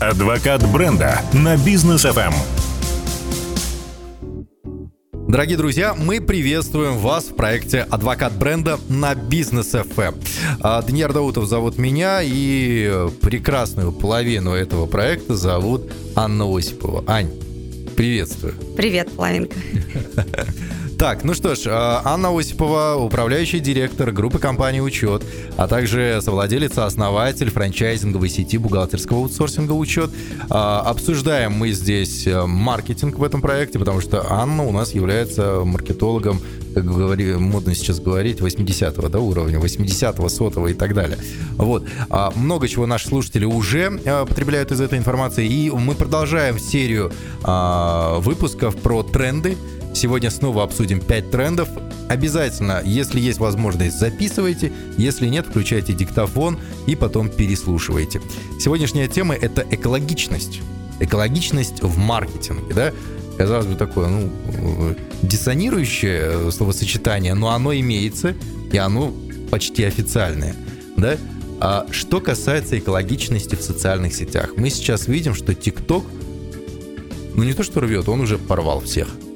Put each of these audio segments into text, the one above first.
Адвокат бренда на бизнес FM. Дорогие друзья, мы приветствуем вас в проекте «Адвокат бренда» на Бизнес ФМ. А, Даниил Даутов зовут меня, и прекрасную половину этого проекта зовут Анна Осипова. Ань, приветствую. Привет, половинка. Так, ну что ж, а, Анна Осипова, управляющий директор группы компании «Учет», а также совладелец, основатель франчайзинговой сети бухгалтерского аутсорсинга «Учет». А, обсуждаем мы здесь э, маркетинг в этом проекте, потому что Анна у нас является маркетологом, как говори, модно сейчас говорить, 80-го да, уровня, 80-го, сотого и так далее. Вот. А, много чего наши слушатели уже э, потребляют из этой информации, и мы продолжаем серию выпусков про тренды, Сегодня снова обсудим 5 трендов. Обязательно, если есть возможность, записывайте. Если нет, включайте диктофон и потом переслушивайте. Сегодняшняя тема – это экологичность. Экологичность в маркетинге, да? Казалось бы, такое, ну, диссонирующее словосочетание, но оно имеется, и оно почти официальное, да? А что касается экологичности в социальных сетях, мы сейчас видим, что TikTok, ну не то что рвет, он уже порвал всех –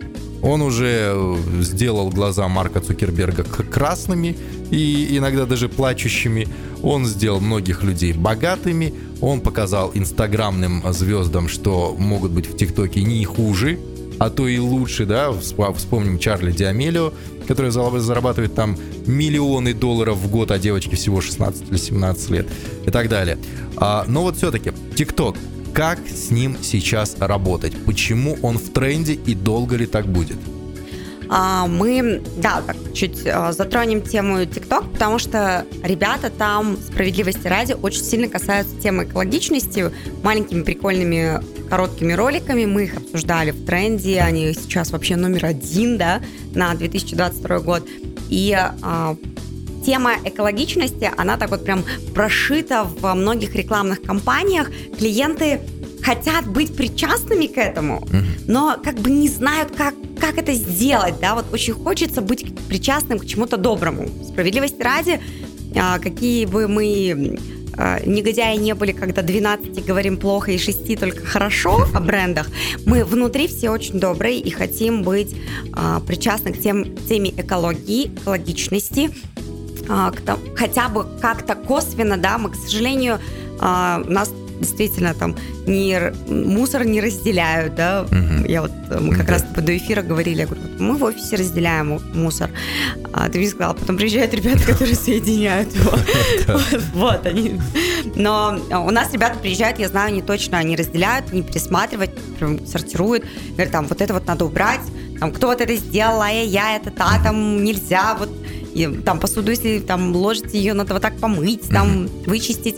он уже э, сделал глаза Марка Цукерберга красными и иногда даже плачущими. Он сделал многих людей богатыми. Он показал инстаграмным звездам, что могут быть в ТикТоке не хуже, а то и лучше, да, вспомним Чарли Диамелио, который зарабатывает там миллионы долларов в год, а девочке всего 16 или 17 лет и так далее. А, но вот все-таки ТикТок как с ним сейчас работать? Почему он в тренде и долго ли так будет? А, мы, да, так чуть а, затронем тему TikTok, потому что ребята там, справедливости ради, очень сильно касаются темы экологичности, маленькими прикольными короткими роликами. Мы их обсуждали в тренде, они сейчас вообще номер один, да, на 2022 год. И а, тема экологичности, она так вот прям прошита во многих рекламных кампаниях. Клиенты хотят быть причастными к этому, но как бы не знают, как, как это сделать, да, вот очень хочется быть причастным к чему-то доброму. Справедливости ради, а, какие бы мы а, негодяи не были, когда 12 говорим плохо и 6 только хорошо о брендах, мы внутри все очень добрые и хотим быть а, причастны к тем, теме экологии, экологичности, а, хотя бы как-то косвенно, да, мы, к сожалению, а, нас действительно там не, мусор не разделяют, да. Угу. Я вот, мы как да. раз до эфира говорили, я говорю, мы в офисе разделяем мусор. А ты мне сказала, потом приезжают ребята, которые соединяют его. Вот они. Но у нас ребята приезжают, я знаю, не точно они разделяют, не пересматривают, сортируют. Говорят, там, вот это вот надо убрать, там, кто вот это сделал, а я это, та, там, нельзя, вот и, там посуду, если там ложите ее, надо вот так помыть, там mm-hmm. вычистить.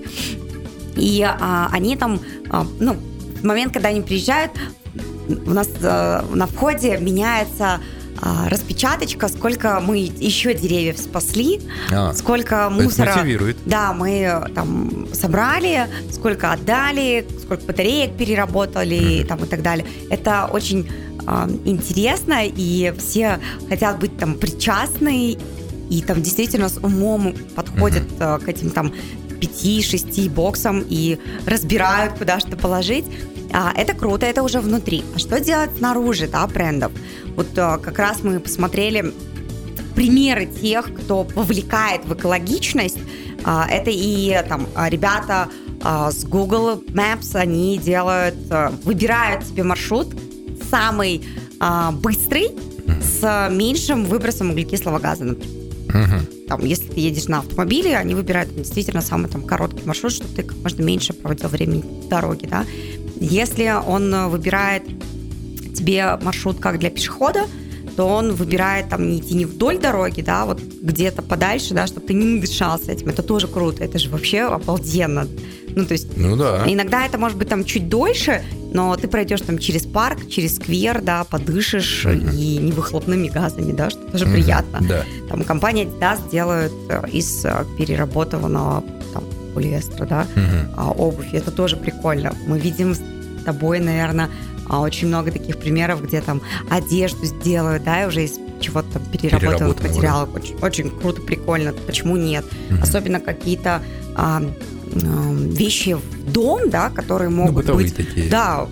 И а, они там, а, ну, в момент, когда они приезжают, у нас а, на входе меняется а, распечаточка, сколько мы еще деревьев спасли, а, сколько мусора. Это мотивирует. Да, мы там собрали, сколько отдали, сколько батареек переработали mm-hmm. там и так далее. Это очень а, интересно, и все хотят быть там причастны и там действительно с умом подходят mm-hmm. к этим там 5-6 боксам и разбирают, куда что положить. А, это круто, это уже внутри. А что делать снаружи, да, брендов? Вот а, как раз мы посмотрели примеры тех, кто повлекает в экологичность. А, это и там ребята с Google Maps, они делают, выбирают себе маршрут самый быстрый с меньшим выбросом углекислого газа, например. Угу. Там, если ты едешь на автомобиле, они выбирают действительно самый там короткий маршрут, чтобы ты как можно меньше проводил времени в дороге, да. Если он выбирает тебе маршрут как для пешехода, то он выбирает там не идти не вдоль дороги, да, вот где-то подальше, да, чтобы ты не надышался этим. Это тоже круто, это же вообще обалденно. Ну, то есть ну, да. иногда это может быть там чуть дольше, но ты пройдешь там через парк, через сквер, да, подышишь uh-huh. и не выхлопными газами, да, что тоже uh-huh. приятно. Да. Там компания Adidas делает э, из э, переработанного там, полиэстера, да, uh-huh. обувь. Это тоже прикольно. Мы видим с тобой, наверное, а, очень много таких примеров, где там одежду сделают, да, и уже из чего-то там переработанных материалов. Очень, очень круто, прикольно. Почему нет? Uh-huh. Особенно какие-то а, вещи в дом, да, которые Ну, могут бытовые быть... такие. Да,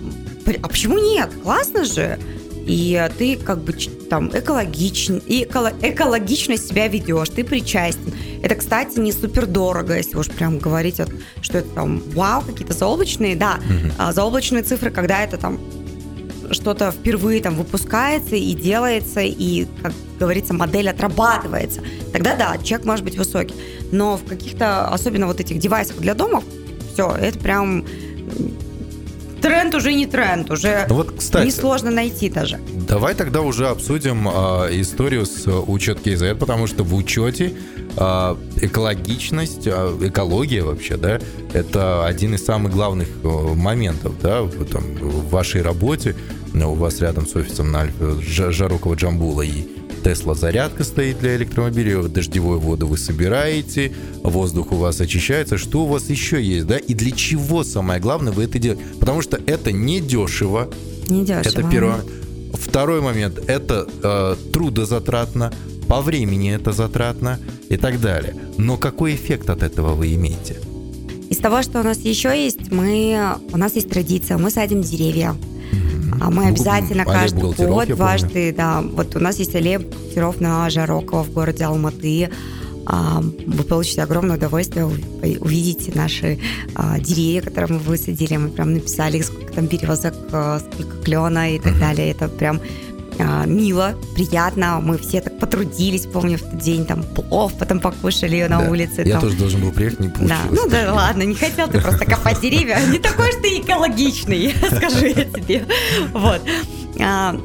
а почему нет? Классно же. И ты как бы там экологичен, и эколо- экологично себя ведешь, ты причастен. Это, кстати, не супер дорого, если уж прям говорить, что это там вау, какие-то заоблачные, да, а, заоблачные цифры, когда это там что-то впервые там выпускается и делается, и, как говорится, модель отрабатывается, тогда да, чек может быть высокий. Но в каких-то, особенно вот этих девайсах для дома, все, это прям тренд уже не тренд, уже Ну вот, кстати, несложно найти даже. Давай тогда уже обсудим а, историю с учет KZ, потому что в учете а, экологичность, а, экология вообще, да, это один из самых главных э, моментов, да, в, там, в вашей работе. Ну, у вас рядом с офисом на Альфе Жа- Жарокова Джамбула и Тесла зарядка стоит для электромобилей, дождевую воду вы собираете, воздух у вас очищается. Что у вас еще есть, да? И для чего, самое главное, вы это делаете? Потому что это не дешево, Не дешево. это первый момент. Второй момент – это э, трудозатратно, по времени это затратно и так далее. Но какой эффект от этого вы имеете? Из того, что у нас еще есть, мы, у нас есть традиция, мы садим деревья. А мы обязательно каждый год, дважды, да, вот у нас есть аллея бухгалтеров на Жарокова в городе Алматы. А, Вы получите огромное удовольствие, ув- увидите наши а, деревья, которые мы высадили. Мы прям написали, сколько там березок, а, сколько клена и так далее. Это прям а, мило, приятно. Мы все так потрудились, помню, в тот день там плов потом покушали на Да. улице. Я там. тоже должен был приехать, не Да, получилось. ну да ладно, не хотел ты просто копать деревья. Не такой же ты экологичный, скажу я тебе. Вот. А,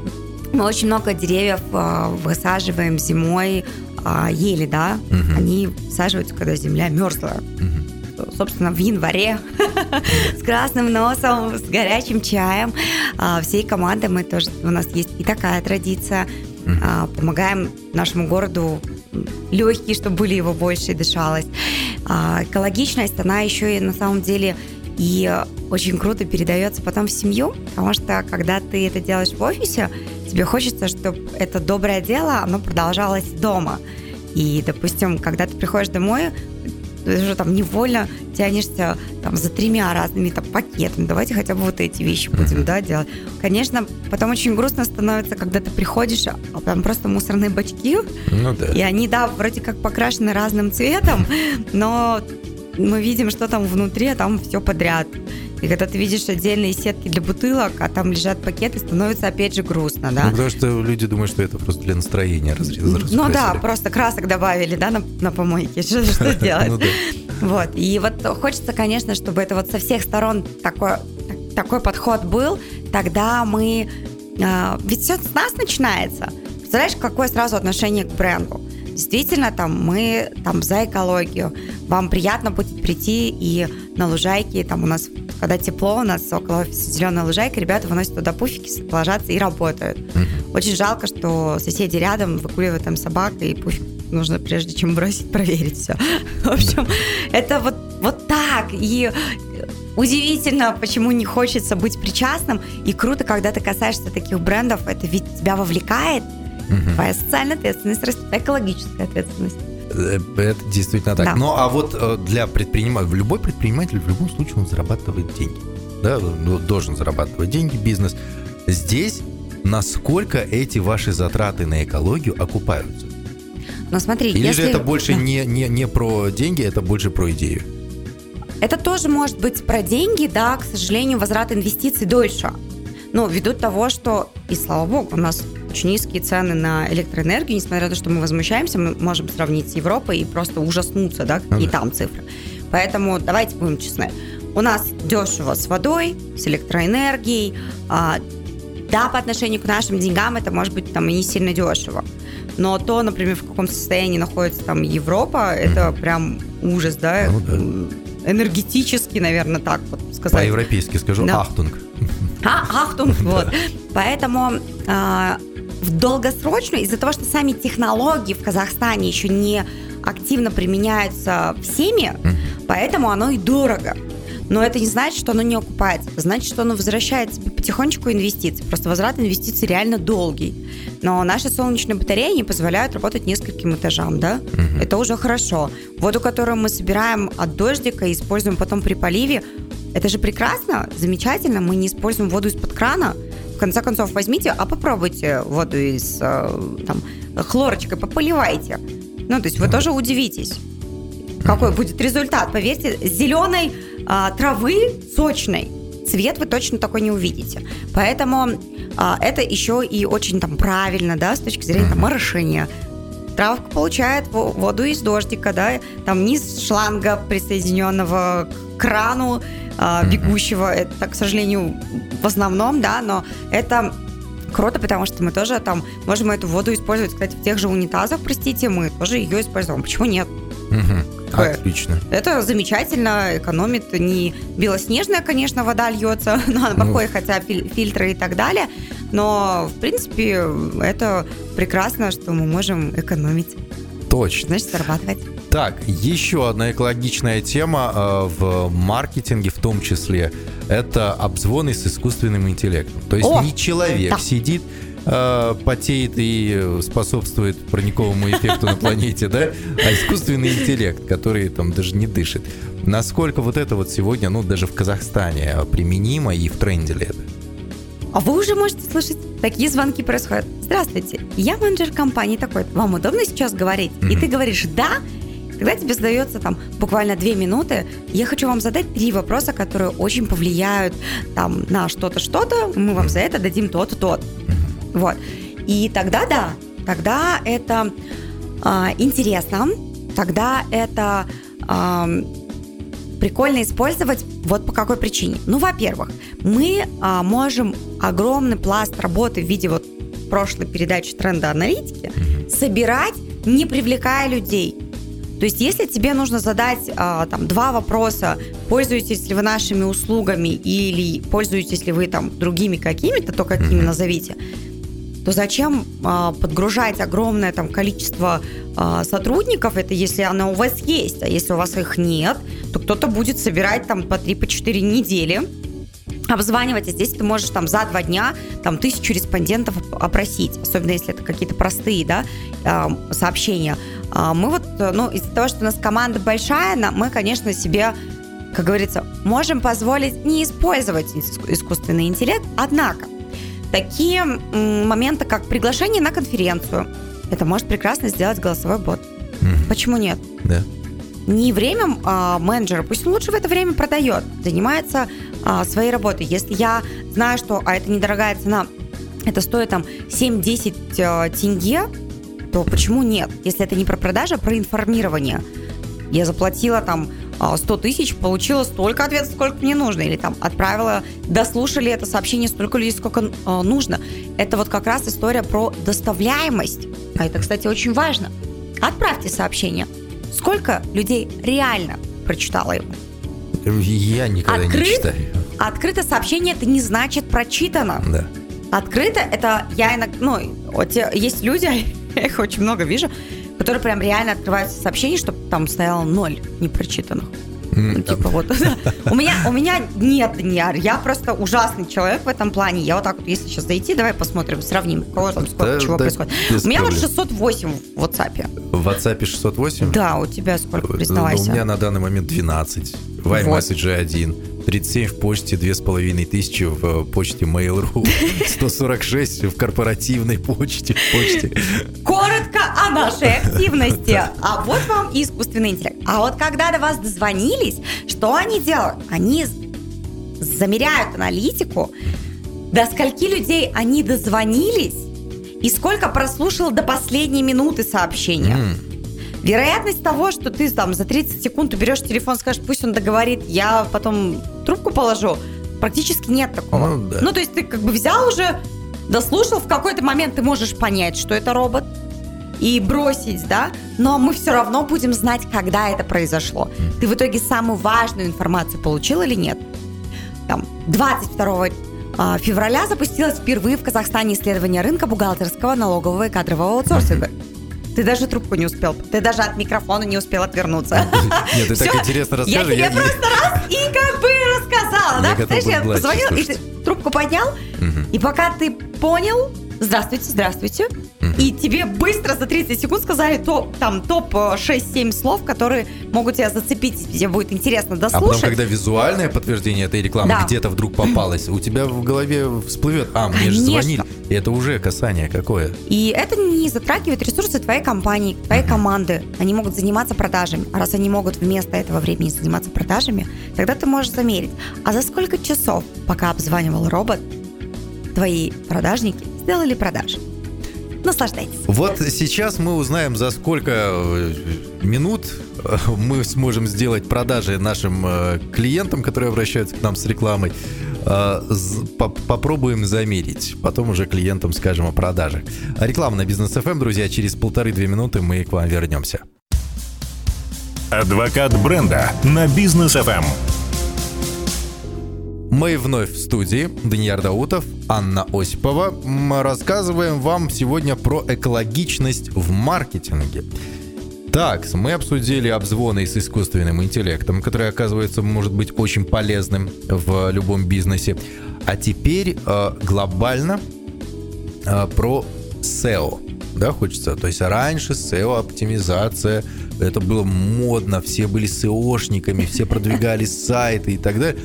Мы очень много деревьев а, высаживаем зимой, ели, да, они саживаются, когда земля мерзлая. Собственно, в январе с красным носом, с горячим чаем. А, Всей командой мы тоже, у нас есть и такая традиция. А, Помогаем нашему городу легкие, чтобы были его больше и дышалось. А, Экологичность, она еще и на самом деле и очень круто передается потом в семью, потому что когда ты это делаешь в офисе, тебе хочется, чтобы это доброе дело, оно продолжалось дома. И, допустим, когда ты приходишь домой, ты уже там невольно тянешься там за тремя разными там пакетами. Давайте хотя бы вот эти вещи будем, Мгм. да, делать. Конечно, потом очень грустно становится, когда ты приходишь, а там просто мусорные бачки, Ну да. и они, да, вроде как покрашены разным цветом, но мы видим, что там внутри, а там все подряд. И когда ты видишь отдельные сетки для бутылок, а там лежат пакеты, становится опять же грустно, да. Ну, потому что люди думают, что это просто для настроения разрезали. Ну да, просто красок добавили, да, на, на помойке. Что, что делать? Ну да. Вот. И вот хочется, конечно, чтобы это вот со всех сторон такой, так- такой подход был. Тогда мы... а, ведь все с нас начинается. Представляешь, какое сразу отношение к бренду? Действительно, там мы там за экологию. Вам приятно будет прийти и на лужайке, там у нас, когда тепло, у нас около офиса зеленая лужайка, ребята выносят туда пуфики, ложатся и работают. Мгм. Очень жалко, что соседи рядом выгуливают там собак, и пуфик нужно, прежде чем бросить, проверить все. В общем, это вот, вот так. И удивительно, почему не хочется быть причастным. И круто, когда ты касаешься таких брендов, это ведь тебя вовлекает. Мгм. Твоя социальная ответственность растет, экологическая ответственность. Э, Это действительно так. Да. Ну, а вот э, для предпринимателя, любой предприниматель в любом случае он зарабатывает деньги. Да, ну, должен зарабатывать деньги, бизнес. Здесь насколько эти ваши затраты на экологию окупаются? Но смотри, Или если... же это больше Да. не, не, не про деньги, это больше про идею? Это тоже может быть про деньги, да, к сожалению, возврат инвестиций дольше. Но ввиду того, что, и слава богу, у нас очень низкие цены на электроэнергию, несмотря на то, что мы возмущаемся, мы можем сравнить с Европой и просто ужаснуться, да, какие Ну да. там цифры. Поэтому давайте будем честны. У нас дешево с водой, с электроэнергией. А, да, по отношению к нашим деньгам это может быть там и не сильно дешево. Но то, например, в каком состоянии находится там Европа, это прям ужас, да, Ну да. энергетически, наверное, так вот сказать. По-европейски скажу, Да. ахтунг. А, ахтунг, вот. Поэтому а, в долгосрочную, из-за того, что сами технологии в Казахстане еще не активно применяются всеми, поэтому оно и дорого. Но это не значит, что оно не окупается. Значит, что оно возвращает тебе потихонечку инвестиции. Просто возврат инвестиций реально долгий. Но наши солнечные батареи не позволяют работать нескольким этажам, да? Угу. Это уже хорошо. Воду, которую мы собираем от дождика и используем потом при поливе, это же прекрасно, замечательно. Мы не используем воду из-под крана. В конце концов, возьмите, а попробуйте воду из э, там, хлорочкой, пополивайте. Ну, то есть вы тоже удивитесь какой будет результат. Поверьте, зеленой а, травы сочной цвет вы точно такой не увидите. Поэтому а, это еще и очень там правильно, да, с точки зрения там, орошения. Травка получает воду из дождика, да, там низ шланга, присоединенного к крану а, бегущего. Это, к сожалению, в основном, да, но это круто, потому что мы тоже там можем эту воду использовать, кстати, в тех же унитазах, простите, мы тоже ее используем. Почему нет? Угу. Отлично. Это замечательно, экономит не белоснежная, конечно, вода льется, но она ну. хотя фильтры и так далее. Но, в принципе, это прекрасно, что мы можем экономить. Точно. Значит, зарабатывать. Так, еще одна экологичная тема э, в маркетинге в том числе – это обзвоны с искусственным интеллектом. То есть О, не человек да. сидит э, потеет и способствует парниковому эффекту на планете, да, а искусственный интеллект, который там даже не дышит. Насколько вот это вот сегодня, ну, даже в Казахстане применимо и в тренде ли это? А вы уже можете слышать, такие звонки происходят. Здравствуйте, я менеджер компании такой. Вам удобно сейчас говорить? Mm-hmm. И ты говоришь «да», когда тебе сдается там буквально две минуты, я хочу вам задать три вопроса, которые очень повлияют там на что-то, что-то, мы вам за это дадим то-то, то-то. Вот. И тогда да, тогда это э, интересно, тогда это э, прикольно использовать вот по какой причине. Ну, во-первых, мы э, можем огромный пласт работы в виде вот прошлой передачи тренда аналитики собирать, не привлекая людей. То есть, если тебе нужно задать а, там два вопроса, пользуетесь ли вы нашими услугами или пользуетесь ли вы там другими какими-то, то какими назовите, то зачем а, подгружать огромное там количество а, сотрудников, это если она у вас есть, а если у вас их нет, то кто-то будет собирать там по 3-4 по недели, обзванивать, а здесь ты можешь там за два дня там тысячу респондентов опросить, особенно если это какие-то простые, да, а, сообщения. А, мы вот, ну, из-за того, что у нас команда большая, мы, конечно, себе как говорится, можем позволить не использовать искусственный интеллект, однако Такие моменты, как приглашение на конференцию. Это может прекрасно сделать голосовой бот. Mm-hmm. Почему нет? Да. Не время а, менеджера, пусть он лучше в это время продает, занимается а, своей работой. Если я знаю, что, а это недорогая цена, это стоит там 7-10 а, тенге, то почему нет? Если это не про продажу, а про информирование. Я заплатила там 100 а, тысяч, получила столько ответов, сколько мне нужно. Или там отправила, дослушали это сообщение столько людей, сколько э, нужно. Это вот как раз история про доставляемость. А это, кстати, очень важно. Отправьте сообщение. Сколько людей реально прочитало его? Я никогда Открыт, не читаю. Открыто сообщение это не значит прочитано. Да. Открыто это я иногда, ну, вот есть люди, я их очень много вижу, которые прям реально открывают сообщение, чтобы там стояло ноль непрочитанных. Ну, типа вот, у меня, у меня нет, Даниар, я просто ужасный человек в этом плане. Я вот так вот, если сейчас зайти, давай посмотрим, сравним, кого там сколько, да, чего да, происходит. У меня вот 608 в WhatsApp. В WhatsApp 608? Да, у тебя сколько, признавайся? У меня на данный момент 12. В iMessage вот. 1. 37 в почте, 2500 в почте Mail.ru, 146 в корпоративной почте. почте. Коротко о нашей активности. А вот вам и искусственный интеллект. А вот когда до вас дозвонились, что они делают? Они замеряют аналитику, до скольки людей они дозвонились и сколько прослушал до последней минуты сообщения. Mm. Вероятность того, что ты там за 30 секунд уберешь телефон, скажешь, пусть он договорит, я потом трубку положу, практически нет такого. Ну, да. ну то есть ты как бы взял уже, дослушал, в какой-то момент ты можешь понять, что это робот, и бросить, да, но мы все равно будем знать, когда это произошло. Ты в итоге самую важную информацию получил или нет? Там, 22 а, февраля запустилось впервые в Казахстане исследование рынка бухгалтерского, налогового и кадрового аутсорсинга. Ты даже трубку не успел. Ты даже от микрофона не успел отвернуться. Нет, ты так интересно рассказываешь. Я тебе просто раз и как бы да? готов Знаешь, я позвонил, и ты трубку поднял, и пока ты понял, здравствуйте, здравствуйте, и тебе быстро за 30 секунд сказали топ, там, топ 6-7 слов, которые могут тебя зацепить, тебе будет интересно А потом, дослушать. когда визуальное подтверждение этой рекламы Да. где-то вдруг попалось, у тебя в голове всплывет, а, мне же Конечно. звонили. И это уже касание какое. И это не затрагивает ресурсы твоей компании, твоей команды. Они могут заниматься продажами. А раз они могут вместо этого времени заниматься продажами, тогда ты можешь замерить, а за сколько часов, пока обзванивал робот, твои продажники сделали продажи. Наслаждайтесь. Вот сейчас мы узнаем, за сколько э, минут э, мы сможем сделать продажи нашим э, клиентам, которые обращаются к нам с рекламой. Попробуем замерить. Потом уже клиентам скажем о продажах. А Реклама на бизнес FM, друзья. Через полторы-две минуты мы к вам вернемся. Адвокат бренда на бизнес Эм. FM. Мы вновь в студии. Даниил Даутов, Анна Осипова. М, Рассказываем вам сегодня про экологичность в маркетинге. Так, мы обсудили обзвоны с искусственным интеллектом, который, оказывается, может быть очень полезным в любом бизнесе. А теперь э, глобально э, про SEO. Да, хочется. То есть раньше SEO-оптимизация, это было модно, все были SEOшниками, все продвигали сайты и так далее.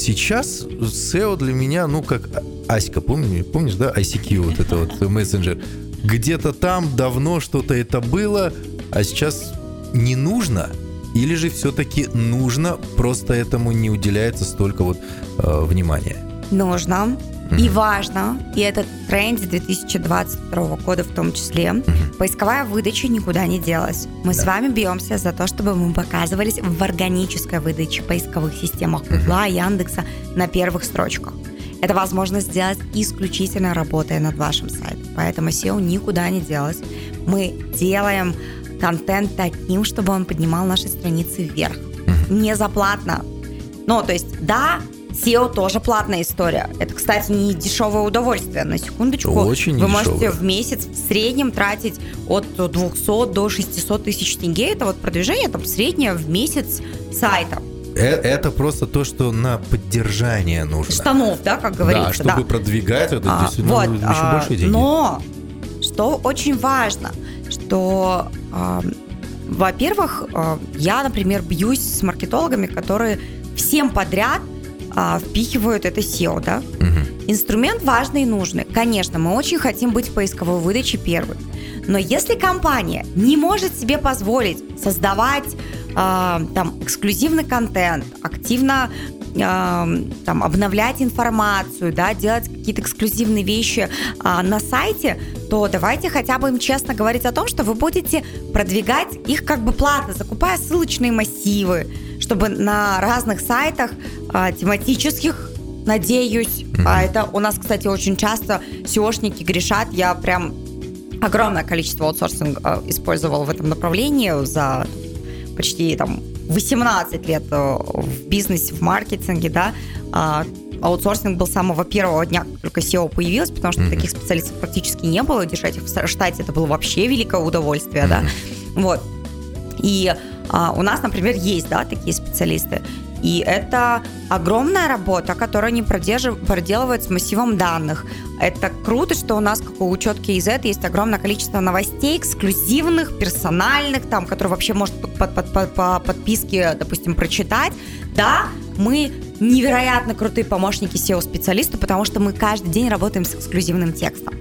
Сейчас SEO для меня, ну, как Аська, помни- помнишь, да, ICQ, вот это вот мессенджер. Где-то там давно что-то это было, а сейчас не нужно. Или же все-таки нужно, просто этому не уделяется столько вот э, внимания. Нужно и важно, и это тренд 2022 года в том числе, поисковая выдача никуда не делась. Мы с вами бьемся за то, чтобы мы показывались в органической выдаче поисковых системах Гугла, Яндекса на первых строчках. Это возможно сделать исключительно работая над вашим сайтом. Поэтому SEO никуда не делось. Мы делаем контент таким, чтобы он поднимал наши страницы вверх. Не за платно. Ну, то есть, да, SEO тоже платная история. Это, кстати, не дешевое удовольствие. На секундочку. Очень Вы недешевое. можете в месяц в среднем тратить от 200 до 600 тысяч тенге. Это вот продвижение там среднее в месяц сайта. Э- Это просто то, что на поддержание нужно. Штанов, да, как говорится. да, чтобы продвигать, это А, действительно вот, еще а, больше денег. Но что очень важно, что, а, во-первых, а, я, например, бьюсь с маркетологами, которые всем подряд а, впихивают это SEO, да? Мгм. Инструмент важный и нужный. Конечно, мы очень хотим быть в поисковой выдаче первой. Но если компания не может себе позволить создавать а, там эксклюзивный контент, активно а, там обновлять информацию, да, делать какие-то эксклюзивные вещи а, на сайте, то давайте хотя бы им честно говорить о том, что вы будете продвигать их как бы платно, закупая ссылочные массивы, чтобы на разных сайтах а, тематических надеюсь. А это у нас, кстати, очень часто SEOшники грешат. Я прям огромное количество аутсорсинга э, использовала в этом направлении за почти там 18 лет э, в бизнесе, в маркетинге, да. А, Аутсорсинг был с самого первого дня, как только SEO появилось, потому что таких специалистов практически не было. Держать их в штате это было вообще великое удовольствие, да. Вот. И а, у нас, например, есть, да, такие специалисты. И это огромная работа, которую они проделывают с массивом данных. Это круто, что у нас, как у учетки из этого, есть огромное количество новостей, эксклюзивных, персональных, там, которые вообще может по, по- по- по подписке, допустим, прочитать. Да, мы невероятно крутые помощники SEO-специалисту, потому что мы каждый день работаем с эксклюзивным текстом.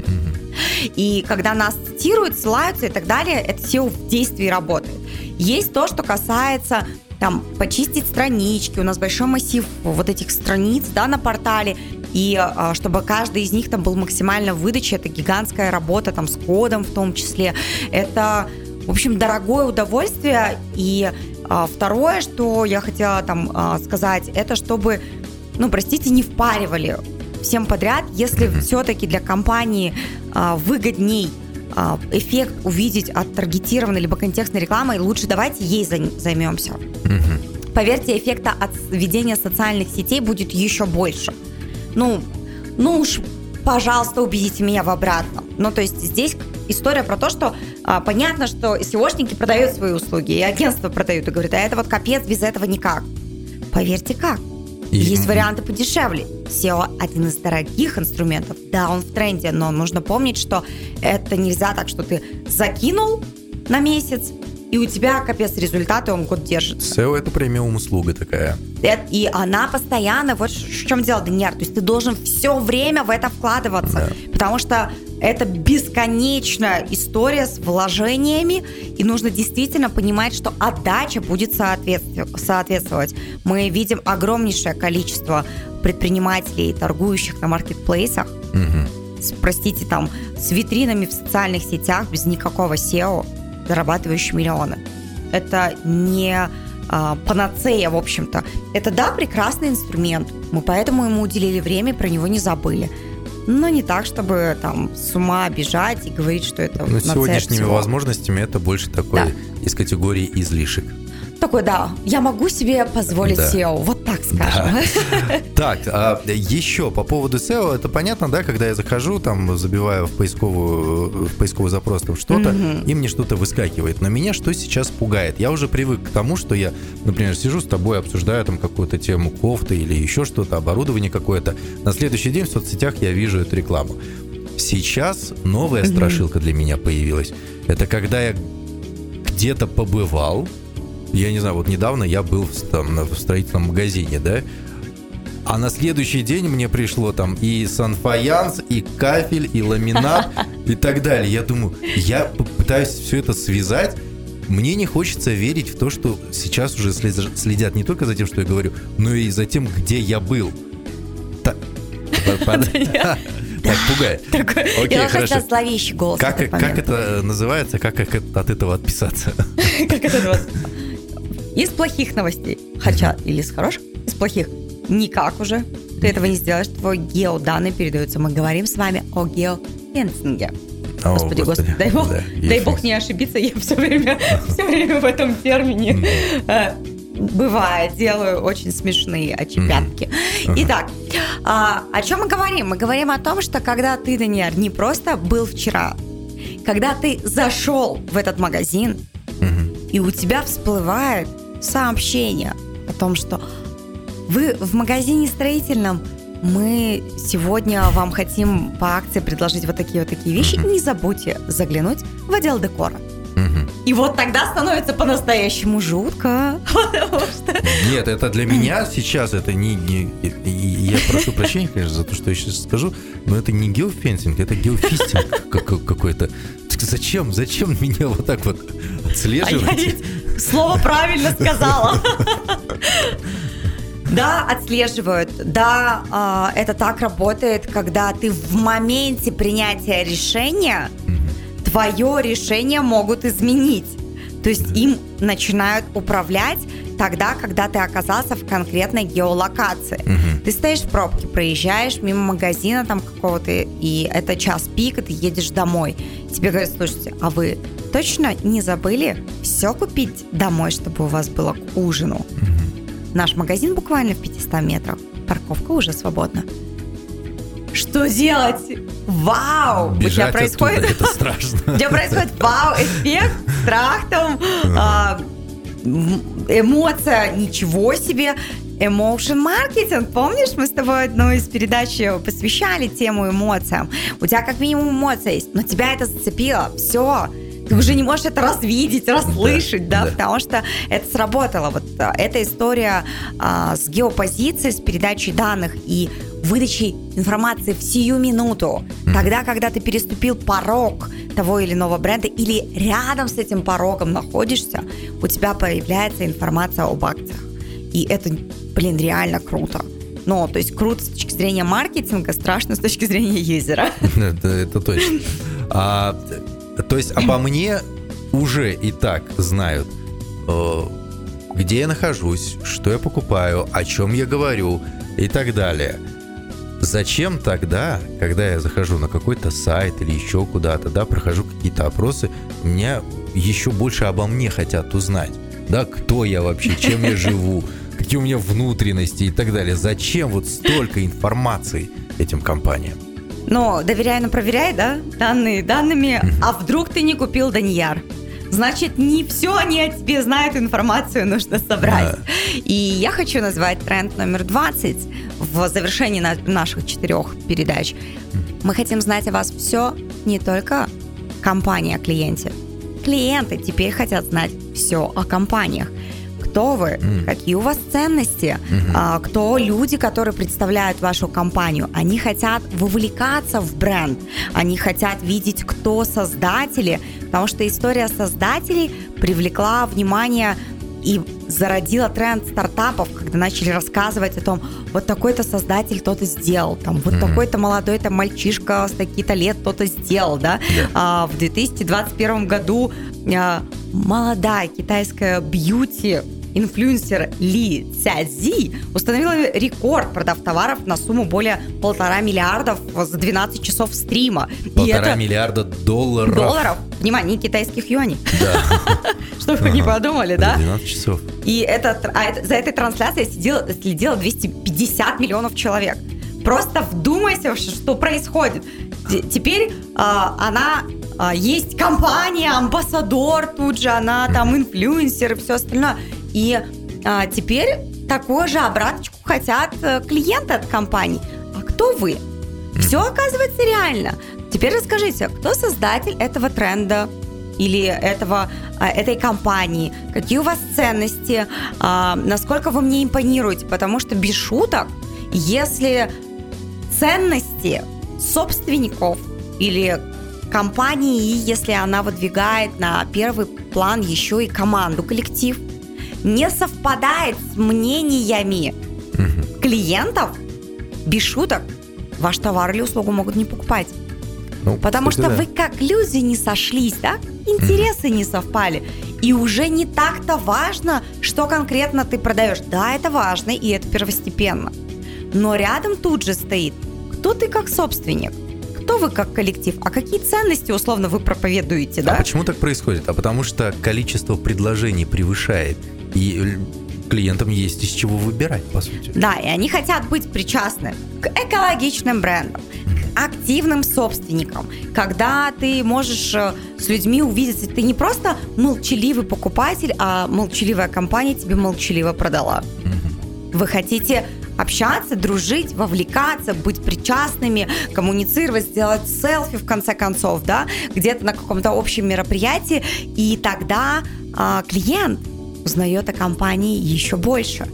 И когда нас цитируют, ссылаются и так далее, это SEO в действии работает. Есть то, что касается там почистить странички, у нас большой массив вот этих страниц, да, на портале, и а, чтобы каждый из них там был максимально в выдаче, это гигантская работа там с кодом в том числе, это, в общем, дорогое удовольствие, и а, второе, что я хотела там а, сказать, это чтобы, ну, простите, не впаривали всем подряд, если все-таки для компании а, выгодней эффект увидеть от таргетированной либо контекстной рекламы, лучше давайте ей зай- займемся. Поверьте, эффекта от ведения социальных сетей будет еще больше. Ну, ну уж, пожалуйста, убедите меня в обратном. Ну, то есть здесь история про то, что а, понятно, что SEOшники продают свои услуги, и агентства продают, и говорят, а это вот капец, без этого никак. Поверьте, как. И... Есть варианты подешевле. SEO один из дорогих инструментов. Да, он в тренде, но нужно помнить, что это нельзя так, что ты закинул на месяц, и у тебя капец результаты, он год держится. SEO это премиум услуга такая. И она постоянно, вот в чем дело, Даниэр, то есть ты должен все время в это вкладываться, да. потому что это бесконечная история с вложениями, и нужно действительно понимать, что отдача будет соответствовать. Мы видим огромнейшее количество предпринимателей, торгующих на маркетплейсах, угу. с, простите, там, с витринами в социальных сетях без никакого SEO, зарабатывающие миллионы. Это не а, панацея, в общем-то. Это, да, прекрасный инструмент. Мы поэтому ему уделили время и про него не забыли но не так, чтобы там с ума бежать и говорить, что это Но с сегодняшними возможностями это больше такой да. из категории излишек. Такой, да, я могу себе позволить да. SEO, вот так скажем. Да. Так, а еще по поводу SEO, это понятно, да, когда я захожу, там, забиваю в поисковую, в поисковый запрос там что-то, и мне что-то выскакивает. Но меня что сейчас пугает? Я уже привык к тому, что я, например, сижу с тобой, обсуждаю там какую-то тему кофты или еще что-то, оборудование какое-то. На следующий день в соцсетях я вижу эту рекламу. Сейчас новая страшилка для меня появилась. Это когда я где-то побывал, я не знаю, вот недавно я был в, там, в строительном магазине, да, а на следующий день мне пришло там и санфаянс, и кафель, и ламинат, и так далее. Я думаю, я пытаюсь все это связать. Мне не хочется верить в то, что сейчас уже следят не только за тем, что я говорю, но и за тем, где я был. Так, пугает. Окей, хорошо. зловещий голос. Как это называется? Как от этого отписаться? Как от этого из плохих новостей, хотя или из хороших, из плохих, никак уже. Ты этого не сделаешь, твой геоданные передаются. Мы говорим с вами о геофенсинге. О, господи, господи, дай бог, да, дай бог не ошибиться, я все время, все время в этом термине. Э, бывает, делаю очень смешные очепятки. Итак, а, о чем мы говорим? Мы говорим о том, что когда ты, Даниэль, не просто был вчера, когда ты зашел в этот магазин, и у тебя всплывает сообщение о том, что вы в магазине строительном, мы сегодня вам хотим по акции предложить вот такие вот такие вещи. Не забудьте заглянуть в отдел декора. И вот тогда становится по-настоящему жутко. Нет, это для меня сейчас это не, не... Я прошу прощения, конечно, за то, что я сейчас скажу, но это не геофенсинг, это геофистинг какой-то. Зачем? Зачем меня вот так вот отслеживать? А слово правильно сказала. Да, отслеживают. Да, а, это так работает, когда ты в моменте принятия решения твое решение могут изменить. То есть им начинают управлять тогда, когда ты оказался в конкретной геолокации. Угу. Ты стоишь в пробке, проезжаешь мимо магазина там какого-то, и это час пик, и ты едешь домой. Тебе говорят, слушайте, а вы точно не забыли все купить домой, чтобы у вас было к ужину? Угу. Наш магазин буквально в 500 метрах. Парковка уже свободна. Что делать? Вау! Бежать у тебя происходит... Оттуда, это страшно. У тебя происходит вау-эффект, страх там, а, эмоция, ничего себе. Emotion маркетинг. Помнишь, мы с тобой одну из передач посвящали тему эмоциям. У тебя как минимум эмоция есть, но тебя это зацепило. Все, ты уже не можешь это развидеть, расслышать, да, да, да. потому что это сработало. Вот а, эта история а, с геопозицией, с передачей данных и выдачей информации в сию минуту, mm. тогда, когда ты переступил порог того или иного бренда или рядом с этим порогом находишься, у тебя появляется информация об акциях. И это, блин, реально круто. Ну, то есть круто с точки зрения маркетинга, страшно с точки зрения юзера. Это, это точно. А, то есть обо мне уже и так знают, э, где я нахожусь, что я покупаю, о чем я говорю и так далее. Зачем тогда, когда я захожу на какой-то сайт или еще куда-то, да, прохожу какие-то опросы, меня еще больше обо мне хотят узнать, да, кто я вообще, чем я живу, какие у меня внутренности и так далее. Зачем вот столько информации этим компаниям? Но доверяй, но проверяй, да, данные данными. А вдруг ты не купил Даньяр? значит, не все они о тебе знают, информацию нужно собрать. Да. И я хочу назвать тренд номер 20 в завершении наших четырех передач. Мы хотим знать о вас все, не только компания о клиенте. Клиенты теперь хотят знать все о компаниях кто вы, mm. какие у вас ценности, mm-hmm. а, кто люди, которые представляют вашу компанию. Они хотят вовлекаться в бренд, они хотят видеть, кто создатели, потому что история создателей привлекла внимание и зародила тренд стартапов, когда начали рассказывать о том, вот такой-то создатель кто-то сделал, там, вот mm-hmm. такой-то молодой там мальчишка с таких-то лет кто-то сделал, да. Yeah. А, в 2021 году а, молодая китайская бьюти инфлюенсер Ли Цязи установила рекорд, продав товаров на сумму более полтора миллиардов за 12 часов стрима. Полтора миллиарда долларов. Долларов. Внимание, китайских юаней. Да. Чтобы вы не подумали, да? 12 часов. И это, а это, за этой трансляцией сидело, следило 250 миллионов человек. Просто вдумайся, что происходит. Теперь а, она а, есть компания, амбассадор тут же, она там инфлюенсер и все остальное. И а, теперь такую же обраточку хотят э, клиенты от компании. А кто вы? Все оказывается реально. Теперь расскажите, кто создатель этого тренда или этого, а, этой компании? Какие у вас ценности? А, насколько вы мне импонируете? Потому что без шуток, если ценности собственников или компании, если она выдвигает на первый план еще и команду, коллектив, не совпадает с мнениями угу. клиентов, без шуток, ваш товар или услугу могут не покупать. Ну, Потому что да. вы как люди не сошлись, да? Интересы угу. не совпали. И уже не так-то важно, что конкретно ты продаешь. Да, это важно, и это первостепенно. Но рядом тут же стоит, кто ты как собственник, кто вы как коллектив, а какие ценности условно вы проповедуете, да? А почему так происходит? А потому что количество предложений превышает и клиентам есть из чего выбирать, по сути. Да, и они хотят быть причастны к экологичным брендам, к активным собственникам, когда ты можешь э, с людьми увидеться. Ты не просто молчаливый покупатель, а молчаливая компания тебе молчаливо продала. Вы хотите общаться, дружить, вовлекаться, быть причастными, коммуницировать, сделать селфи в конце концов, да, где-то на каком-то общем мероприятии, и тогда а, клиент узнает о компании еще больше.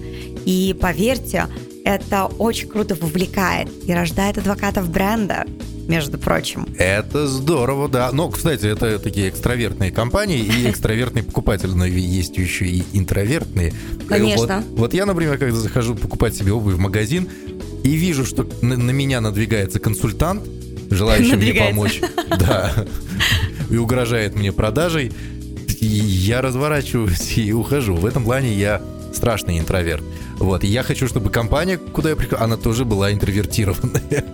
И поверьте, это очень круто вовлекает и рождает адвокатов бренда между прочим. Это здорово, да. Но, кстати, это такие экстравертные компании и экстравертные покупатели, но есть еще и интровертные. Конечно. Вот, вот я, например, когда захожу покупать себе обувь в магазин и вижу, что на, на меня надвигается консультант, желающий мне помочь, да, и угрожает мне продажей, я разворачиваюсь и ухожу. В этом плане я страшный интроверт. Вот, и я хочу, чтобы компания, куда я прихожу, она тоже была интровертированная.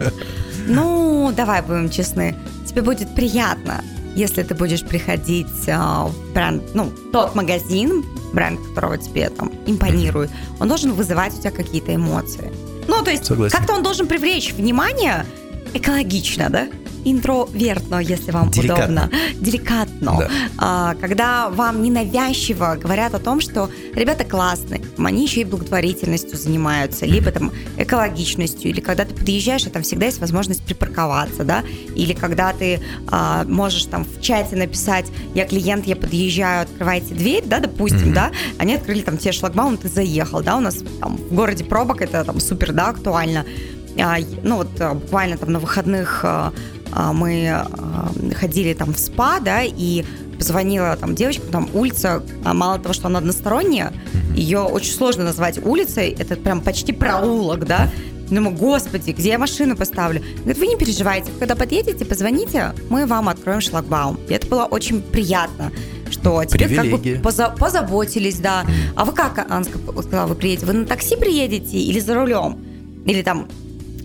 Ну, давай будем честны. Тебе будет приятно, если ты будешь приходить э, в бренд, ну, тот магазин, бренд, которого тебе там импонирует, он должен вызывать у тебя какие-то эмоции. Ну, то есть, как-то он должен привлечь внимание экологично, да? Интровертно, если вам Деликатно. удобно. Деликатно. Да. А, когда вам ненавязчиво говорят о том, что ребята классные, они еще и благотворительностью занимаются, либо там экологичностью, или когда ты подъезжаешь, а там всегда есть возможность припарковаться, да, или когда ты а, можешь там в чате написать, я клиент, я подъезжаю, открывайте дверь, да, допустим, mm-hmm. да, они открыли там тебе шлагбаум, ты заехал, да, у нас там в городе пробок это там супер, да, актуально. А, ну вот а, буквально там на выходных а, мы а, ходили там в спа, да, и позвонила там девочка, там улица, а мало того, что она односторонняя, ее очень сложно назвать улицей, это прям почти проулок, да, Думаю, господи, где я машину поставлю? Говорит, вы не переживайте, когда подъедете, позвоните, мы вам откроем шлагбаум. И это было очень приятно, что теперь как бы поза- позаботились, да. А вы как, Анна сказала, вы приедете? Вы на такси приедете или за рулем? Или там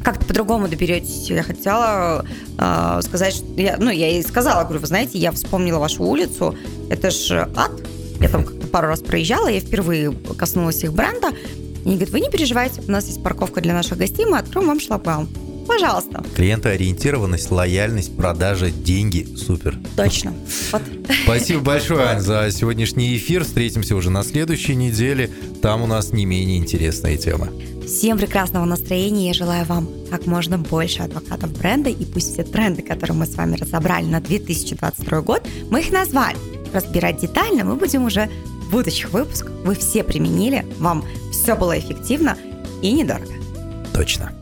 как-то по-другому доберетесь. Я хотела э, сказать, что я, ну, я ей сказала, говорю, вы знаете, я вспомнила вашу улицу, это ж ад. Я там как-то пару раз проезжала, я впервые коснулась их бренда. И они говорят, вы не переживайте, у нас есть парковка для наших гостей, мы откроем вам шлагбаум. Пожалуйста. Клиентоориентированность, лояльность, продажа, деньги. Супер. Точно. Вот. Спасибо большое, Ань, за сегодняшний эфир. Встретимся уже на следующей неделе. Там у нас не менее интересные темы. Всем прекрасного настроения. Я желаю вам как можно больше адвокатов бренда. И пусть все тренды, которые мы с вами разобрали на 2022 год, мы их назвали. Разбирать детально мы будем уже в будущих выпусках. Вы все применили, вам все было эффективно и недорого. Точно.